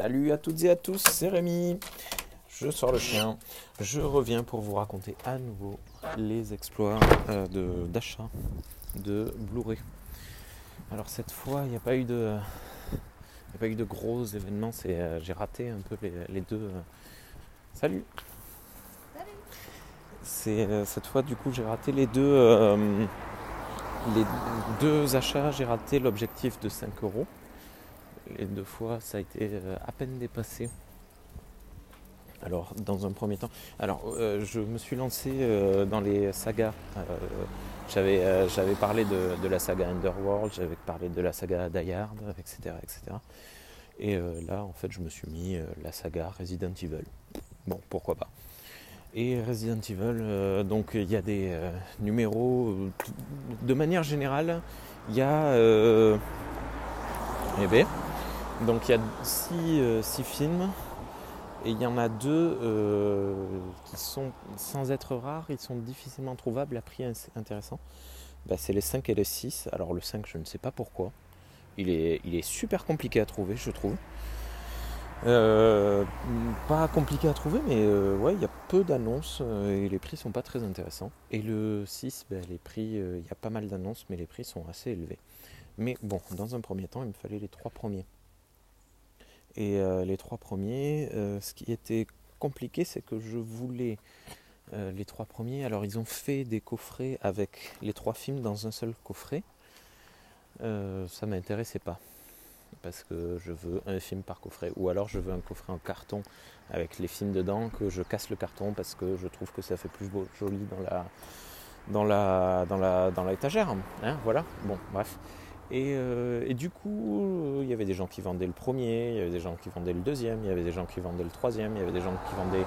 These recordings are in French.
Salut à toutes et à tous, c'est Rémi. Je sors le chien. Je reviens pour vous raconter à nouveau les exploits euh, de- d'achat de, Blu-ray. Alors cette fois, il n'y a pas eu de, il y a pas eu de gros événements. C'est, euh, j'ai raté un peu les, les deux. euh, Salut. C'est euh, cette fois du coup j'ai raté les deux, les deux achats. J'ai raté l'objectif de 5 euros. Les deux fois, ça a été euh, à peine dépassé. Alors, dans un premier temps, alors euh, je me suis lancé euh, dans les sagas. J'avais, j'avais parlé de, la saga Underworld, j'avais parlé de la saga Die Hard, etc., etc. Et là, en fait, je me suis mis la saga Resident Evil. Bon, pourquoi pas. Et Resident Evil, donc il y a des numéros. de manière générale, il y a. eh ben, donc il y a six, euh, six films et il y en a deux euh, qui sont, sans être rares, ils sont difficilement trouvables à prix intéressant. Bah, c'est les 5 et les 6. Alors le 5, je ne sais pas pourquoi. Il est, il est super compliqué à trouver, je trouve. Euh, pas compliqué à trouver, mais ouais, il y a peu d'annonces et les prix sont pas très intéressants. Et le 6, bah, les prix, il y a pas mal d'annonces, mais les prix sont assez élevés. Mais bon, dans un premier temps, il me fallait les trois premiers. Et euh, les trois premiers, euh, ce qui était compliqué, c'est que je voulais euh, les trois premiers. Alors, ils ont fait des coffrets avec les trois films dans un seul coffret. Ça m'intéressait pas. Parce que je veux un film par coffret. Ou alors, je veux un coffret en carton avec les films dedans, que je casse le carton parce que je trouve que ça fait plus beau, joli dans la dans la dans la dans l'étagère. Hein, voilà. Bon, bref. Et, euh, et du coup, euh, il y avait des gens qui vendaient le premier, il y avait des gens qui vendaient le deuxième, il y avait des gens qui vendaient le troisième, il y avait des gens qui vendaient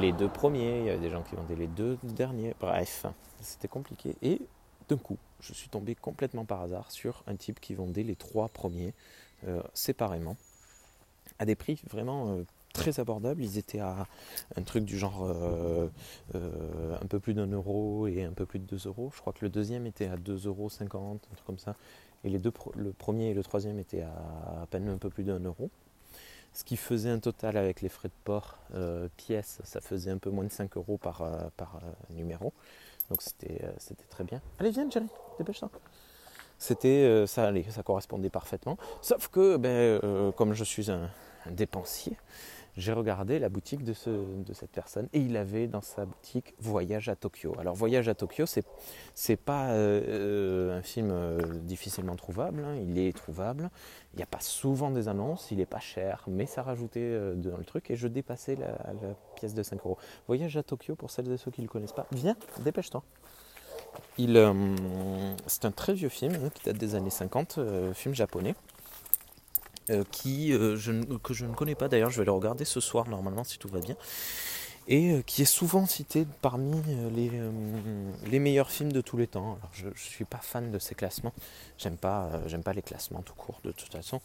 les deux premiers, il y avait des gens qui vendaient les deux derniers. Bref, c'était compliqué. Et d'un coup, je suis tombé complètement par hasard sur un type qui vendait les trois premiers euh, séparément à des prix vraiment très abordables. Ils étaient à un truc du genre euh, euh, un peu plus d'un euro et un peu plus de deux euros. Je crois que le deuxième était à 2,50 euros, un truc comme ça. Et les deux, le premier et le troisième étaient à peine un peu plus d'un euro. Ce qui faisait un total avec les frais de port euh, pièce, ça faisait un peu moins de 5 euros par, par numéro. Donc c'était très bien. Allez, viens, Jerry, dépêche-toi. C'était ça, ça correspondait parfaitement. Sauf que, ben, comme je suis un dépensier, j'ai regardé la boutique de, ce, de cette personne et il avait dans sa boutique Voyage à Tokyo. Alors Voyage à Tokyo, c'est pas euh, euh, un film euh, difficilement trouvable, hein, il est trouvable. Il n'y a pas souvent des annonces, il est pas cher, mais ça rajoutait dans le truc et je dépassais la, pièce de 5 euros. Voyage à Tokyo, pour celles et ceux qui ne le connaissent pas, viens, dépêche-toi. C'est un très vieux film hein, qui date des années 50, euh, film japonais. Euh, qui, euh, que je ne connais pas d'ailleurs, je vais le regarder ce soir normalement si tout va bien, et euh, qui est souvent cité parmi les, les meilleurs films de tous les temps. Alors je ne suis pas fan de ces classements, j'aime pas, j'aime pas les classements tout court de toute façon,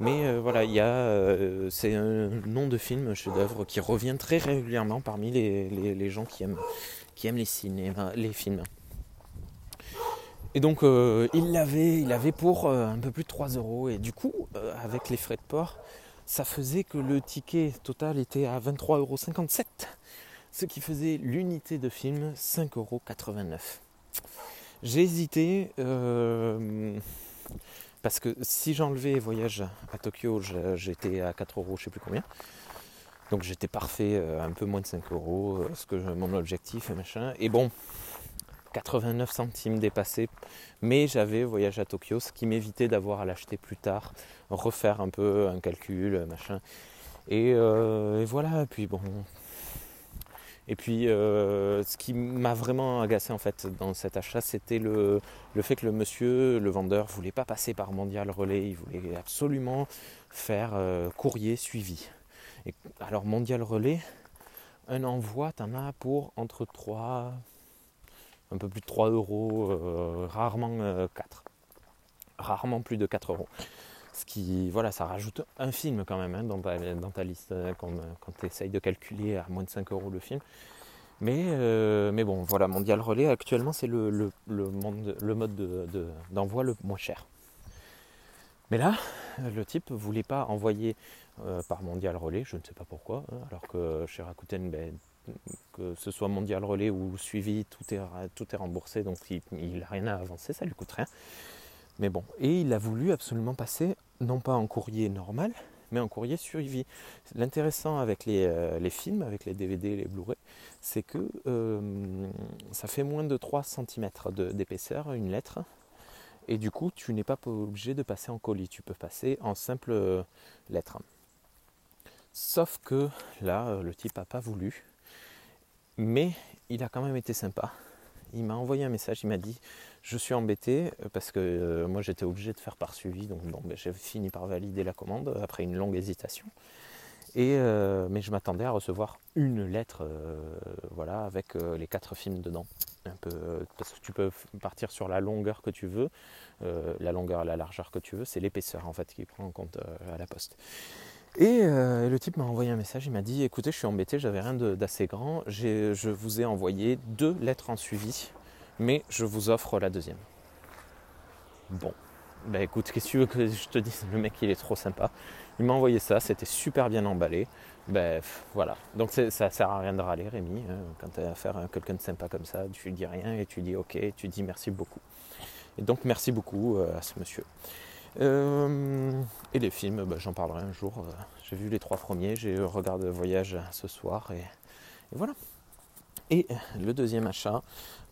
mais voilà, il c'est un nom de film, chef-d'œuvre qui revient très régulièrement parmi les, les- les gens qui aiment, qui aiment les, cinémas, les films. Et donc euh, il l'avait, il pour euh, un peu plus de 3 euros. Et du coup, euh, avec les frais de port, ça faisait que le ticket total était à 23,57 euros. Ce qui faisait l'unité de film 5,89 euros. J'ai hésité parce que si j'enlevais Voyage à Tokyo, j'étais à 4 euros, je sais plus combien. Donc j'étais parfait, un peu moins de 5 euros, ce que mon objectif et machin. Et bon, 89 centimes dépassés, mais j'avais Voyage à Tokyo, ce qui m'évitait d'avoir à l'acheter plus tard, refaire un peu un calcul, machin. Et, euh, voilà, et puis bon. Et puis euh, ce qui m'a vraiment agacé en fait dans cet achat, c'était le, le fait que le monsieur, le vendeur, voulait pas passer par Mondial Relais, il voulait absolument faire euh, courrier suivi. Et, alors Mondial Relais, un envoi, t'en as pour entre 3, un peu plus de 3 euros, euh, rarement euh, 4. Rarement plus de 4 euros. Ce qui, voilà, ça rajoute un film quand même hein, dans, ta, liste hein, quand, quand tu essayes de calculer à moins de 5 euros le film. Mais, euh, mais bon, voilà, Mondial Relais actuellement c'est le, mode de- de- d'envoi le moins cher. Mais là, le type voulait pas envoyer par Mondial Relais, je ne sais pas pourquoi, hein, alors que chez Rakuten, ben, que ce soit Mondial Relais ou suivi, tout est, tout est remboursé, donc il n'a rien à avancer, ça lui coûte rien. Mais bon, et il a voulu absolument passer, non pas en courrier normal, mais en courrier suivi. L'intéressant avec les, euh, les, films, avec les DVD, les Blu-ray, c'est que euh, ça fait moins de 3 cm d'épaisseur, une lettre, et du coup, tu n'es pas obligé de passer en colis, tu peux passer en simple euh, lettre. Sauf que là, le type n'a pas voulu, mais il a quand même été sympa. Il m'a envoyé un message, il m'a dit je suis embêté euh, parce que euh, moi j'étais obligé de faire par suivi, donc bon, ben, j'ai fini par valider la commande après une longue hésitation. Et, euh, mais je m'attendais à recevoir une lettre voilà, avec les quatre films dedans. Parce que tu peux partir sur la longueur que tu veux, la longueur et la largeur que tu veux, c'est l'épaisseur en fait qui prend en compte à la poste. Et le type m'a envoyé un message, il m'a dit écoutez je suis embêté, j'avais rien d'assez grand, je vous ai envoyé deux lettres en suivi mais je vous offre la deuxième. Bon, bah écoute, qu'est-ce que tu veux que je te dise? Le mec, il est trop sympa. Il m'a envoyé ça, c'était super bien emballé. Ben voilà. Donc ça sert à rien de râler, Rémi. Hein. Quand tu as affaire à quelqu'un de sympa comme ça, tu dis rien et tu dis ok, tu dis merci beaucoup. Et donc merci beaucoup euh, à ce monsieur. Euh, et les films, ben, j'en parlerai un jour. Euh, j'ai vu les trois premiers, j'ai regardé Voyage ce soir et voilà. Et le deuxième achat,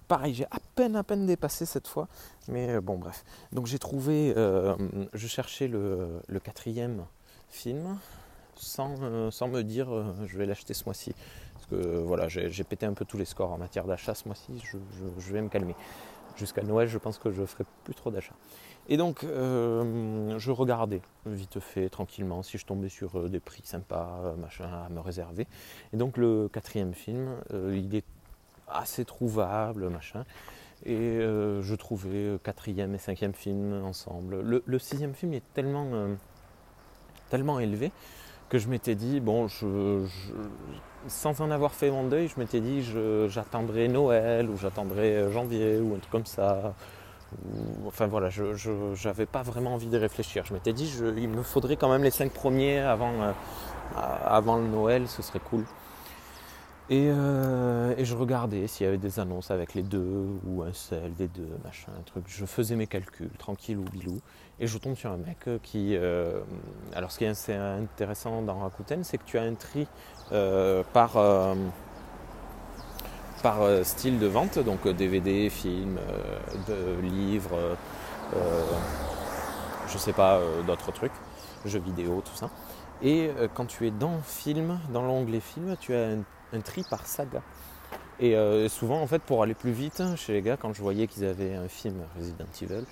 pareil, j'ai à peine, à peine dépassé cette fois. Mais euh, bon, bref. Donc j'ai trouvé, je cherchais le, quatrième film sans, sans me dire je vais l'acheter ce mois-ci. Parce que voilà, j'ai pété un peu tous les scores en matière d'achat ce mois-ci, je, vais me calmer. Jusqu'à Noël, je pense que je ferai plus trop d'achats. Et donc, je regardais vite fait, tranquillement, si je tombais sur des prix sympas, machin, à me réserver. Et donc, le quatrième film, il est assez trouvable, machin. Et euh, je trouvais quatrième et cinquième film ensemble. Le, sixième film est tellement, euh, tellement élevé que je m'étais dit, bon, je, sans en avoir fait mon deuil, je m'étais dit, j'attendrai Noël ou j'attendrai euh, janvier ou un truc comme ça. enfin voilà, je n'avais pas vraiment envie de réfléchir. Je m'étais dit, il me faudrait quand même les cinq premiers avant, avant le Noël, ce serait cool. Euh, et, je regardais s'il y avait des annonces avec les deux ou un seul des deux, machin, un truc. Je faisais mes calculs, tranquille ou bilou. Et je tombe sur un mec qui. Euh, alors, ce qui est intéressant dans Rakuten, c'est que tu as un tri euh, par, par style de vente, donc DVD, film, de, livres, je sais pas, d'autres trucs, jeux vidéo, tout ça. Et quand tu es dans film, dans l'onglet film, tu as un un tri par saga. Et euh, souvent, en fait, pour aller plus vite chez les gars, quand je voyais qu'ils avaient un film Resident Evil,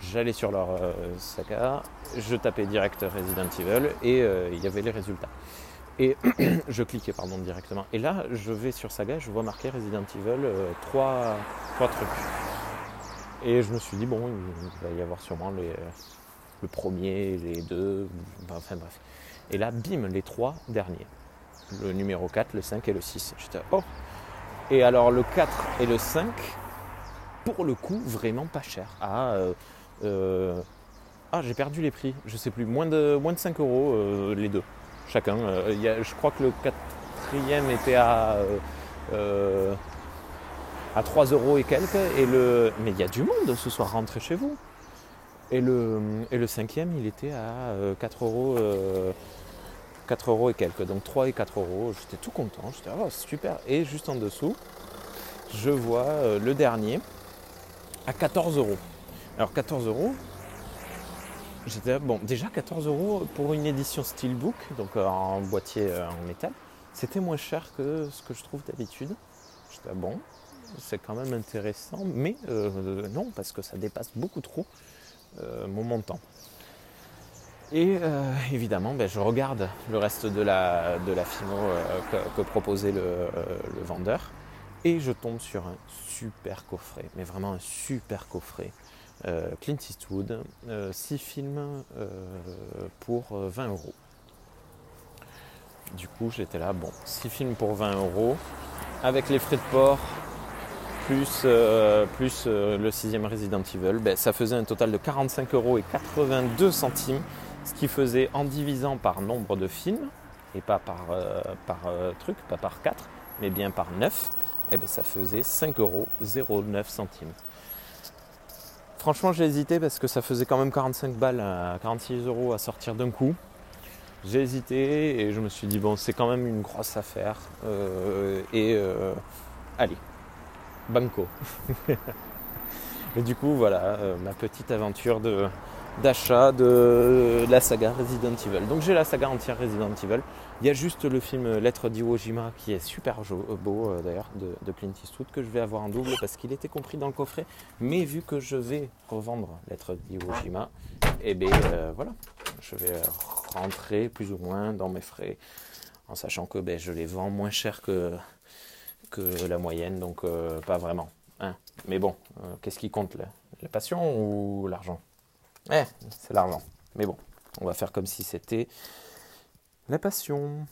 j'allais sur leur euh, saga, je tapais direct Resident Evil et euh, il y avait les résultats. Et je cliquais pardon directement. Et là, je vais sur saga, je vois marqué Resident Evil 3, trucs. Et je me suis dit, bon, il va y avoir sûrement le premier, les deux, enfin bref. Et là, bim, les trois derniers le numéro 4, le 5 et le 6. J'étais oh Et alors le 4 et le 5, pour le coup, vraiment pas cher. Ah, euh, euh, ah j'ai perdu les prix, je sais plus, moins de, moins de 5 euros euh, les deux, chacun. je crois que le quatrième était à, à 3 euros et quelques, et le... mais il y a du monde ce soir, rentrez chez vous. Et le, et le cinquième, il était à 4 euros 4 euros et quelques. Donc 3 et 4 euros. J'étais tout content. J'étais oh, super. Et juste en dessous, je vois euh, le dernier à 14 euros. Alors 14 euros, j'étais bon, déjà 14 euros pour une édition Steelbook, donc euh, en boîtier euh, en métal, c'était moins cher que ce que je trouve d'habitude. J'étais bon, c'est quand même intéressant, mais non, parce que ça dépasse beaucoup trop mon montant. Et euh, évidemment, ben, je regarde le reste de la, de la FIMO euh, que, proposait le, vendeur et je tombe sur un super coffret, mais vraiment un super coffret. Euh, Clint Eastwood, 6 films pour 20 euros. Du coup, j'étais là, bon, 6 films pour 20 euros, avec les frais de port, plus, euh, plus euh, le sixième Resident Evil, ben, ça faisait un total de 45 euros et 82 centimes, ce qui faisait en divisant par nombre de films, et pas par, euh, par truc, pas par 4, mais bien par 9, et ben, ça faisait 5 euros 09 centimes. Franchement, j'ai hésité parce que ça faisait quand même 45 balles, à 46 euros à sortir d'un coup. J'ai hésité et je me suis dit, bon, c'est quand même une grosse affaire. et allez, Banco. Et du coup, voilà, euh, ma petite aventure de, d'achat de la saga Resident Evil. Donc j'ai la saga entière Resident Evil. Il y a juste le film Lettre d'Iwo Jima qui est super euh, beau euh, d'ailleurs de, Clint Eastwood que je vais avoir en double parce qu'il était compris dans le coffret. Mais vu que je vais revendre Lettre d'Iwo Jima, et eh bien voilà, je vais rentrer plus ou moins dans mes frais en sachant que ben, je les vends moins cher que, que la moyenne, donc euh, pas vraiment. Hein. Mais bon, euh, qu'est-ce qui compte La passion ou l'argent? Eh, c'est l'argent. Mais bon, on va faire comme si c'était la passion.